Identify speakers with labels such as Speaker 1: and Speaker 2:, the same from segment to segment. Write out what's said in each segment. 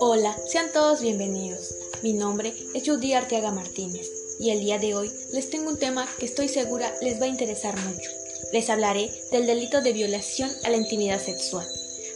Speaker 1: Hola, sean todos bienvenidos. Mi nombre es Judy Arteaga Martínez y el día de hoy les tengo un tema que estoy segura les va a interesar mucho. Les hablaré del delito de violación a la intimidad sexual.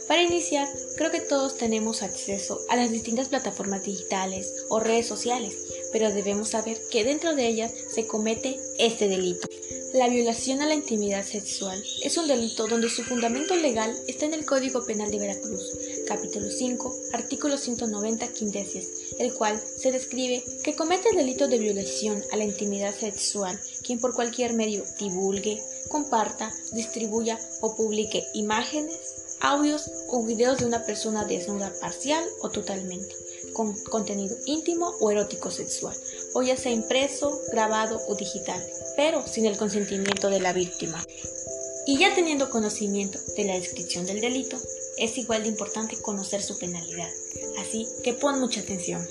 Speaker 1: Para iniciar, creo que todos tenemos acceso a las distintas plataformas digitales o redes sociales, pero debemos saber que dentro de ellas se comete este delito. La violación a la intimidad sexual es un delito donde su fundamento legal está en el Código Penal de Veracruz, capítulo 5, artículo 190 quindecies, el cual se describe que comete el delito de violación a la intimidad sexual quien por cualquier medio divulgue, comparta, distribuya o publique imágenes, audios o videos de una persona desnuda parcial o totalmente, con contenido íntimo o erótico sexual, o ya sea impreso, grabado o digital, pero sin el consentimiento de la víctima. Y ya teniendo conocimiento de la descripción del delito, es igual de importante conocer su penalidad, así que pon mucha atención.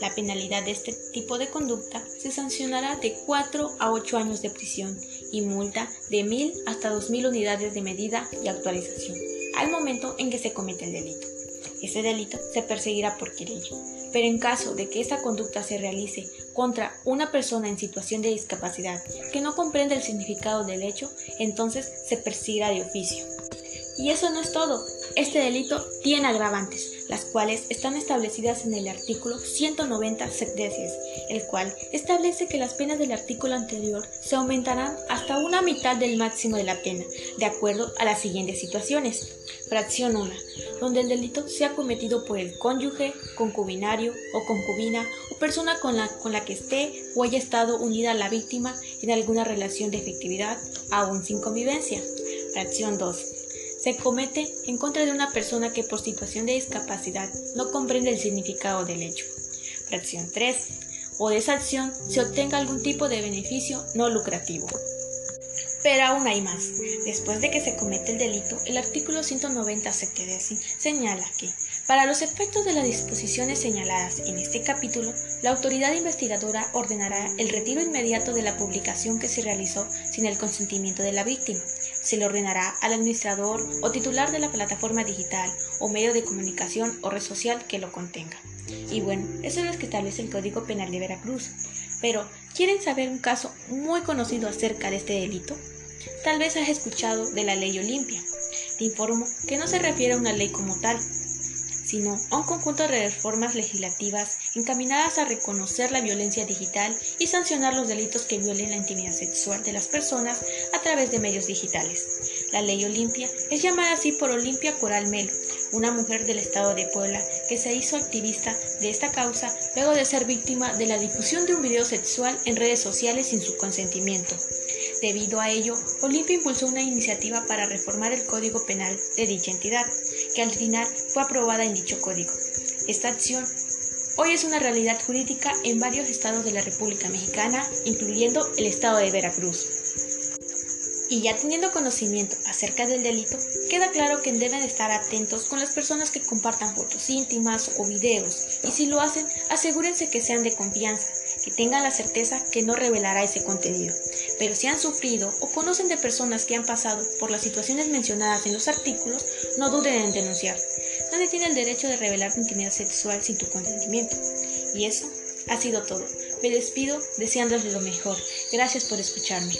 Speaker 1: La penalidad de este tipo de conducta se sancionará de 4 a 8 años de prisión y multa de 1.000 hasta 2.000 unidades de medida y actualización al momento en que se comete el delito. Ese delito se perseguirá por querella, pero en caso de que esta conducta se realice contra una persona en situación de discapacidad que no comprende el significado del hecho, entonces se perseguirá de oficio. Y eso no es todo. Este delito tiene agravantes, las cuales están establecidas en el artículo 190 secdecies, el cual establece que las penas del artículo anterior se aumentarán hasta una mitad del máximo de la pena, de acuerdo a las siguientes situaciones. Fracción 1. Donde el delito sea cometido por el cónyuge, concubinario o concubina o persona con la, con la que esté o haya estado unida a la víctima en alguna relación de efectividad, aún sin convivencia. Fracción 2 se comete en contra de una persona que por situación de discapacidad no comprende el significado del hecho. Fracción 3. O de esa acción se obtenga algún tipo de beneficio no lucrativo. Pero aún hay más. Después de que se comete el delito, el artículo 190 decir señala que, para los efectos de las disposiciones señaladas en este capítulo, la autoridad investigadora ordenará el retiro inmediato de la publicación que se realizó sin el consentimiento de la víctima. Se le ordenará al administrador o titular de la plataforma digital o medio de comunicación o red social que lo contenga. Y bueno, eso es lo que establece el Código Penal de Veracruz. Pero, ¿quieren saber un caso muy conocido acerca de este delito? Tal vez has escuchado de la ley Olimpia. Te informo que no se refiere a una ley como tal, sino a un conjunto de reformas legislativas encaminadas a reconocer la violencia digital y sancionar los delitos que violen la intimidad sexual de las personas a través de medios digitales. La ley Olimpia es llamada así por Olimpia Coral Melo, una mujer del estado de Puebla que se hizo activista de esta causa luego de ser víctima de la difusión de un video sexual en redes sociales sin su consentimiento. Debido a ello, Olimpia impulsó una iniciativa para reformar el Código Penal de dicha entidad, que al final fue aprobada en dicho código. Esta acción hoy es una realidad jurídica en varios estados de la República Mexicana, incluyendo el estado de Veracruz. Y ya teniendo conocimiento acerca del delito, queda claro que deben estar atentos con las personas que compartan fotos íntimas o videos, y si lo hacen, asegúrense que sean de confianza, que tengan la certeza que no revelará ese contenido. Pero si han sufrido o conocen de personas que han pasado por las situaciones mencionadas en los artículos, no duden en denunciar. Nadie tiene el derecho de revelar tu intimidad sexual sin tu consentimiento. Y eso ha sido todo. Me despido deseándoles lo mejor. Gracias por escucharme.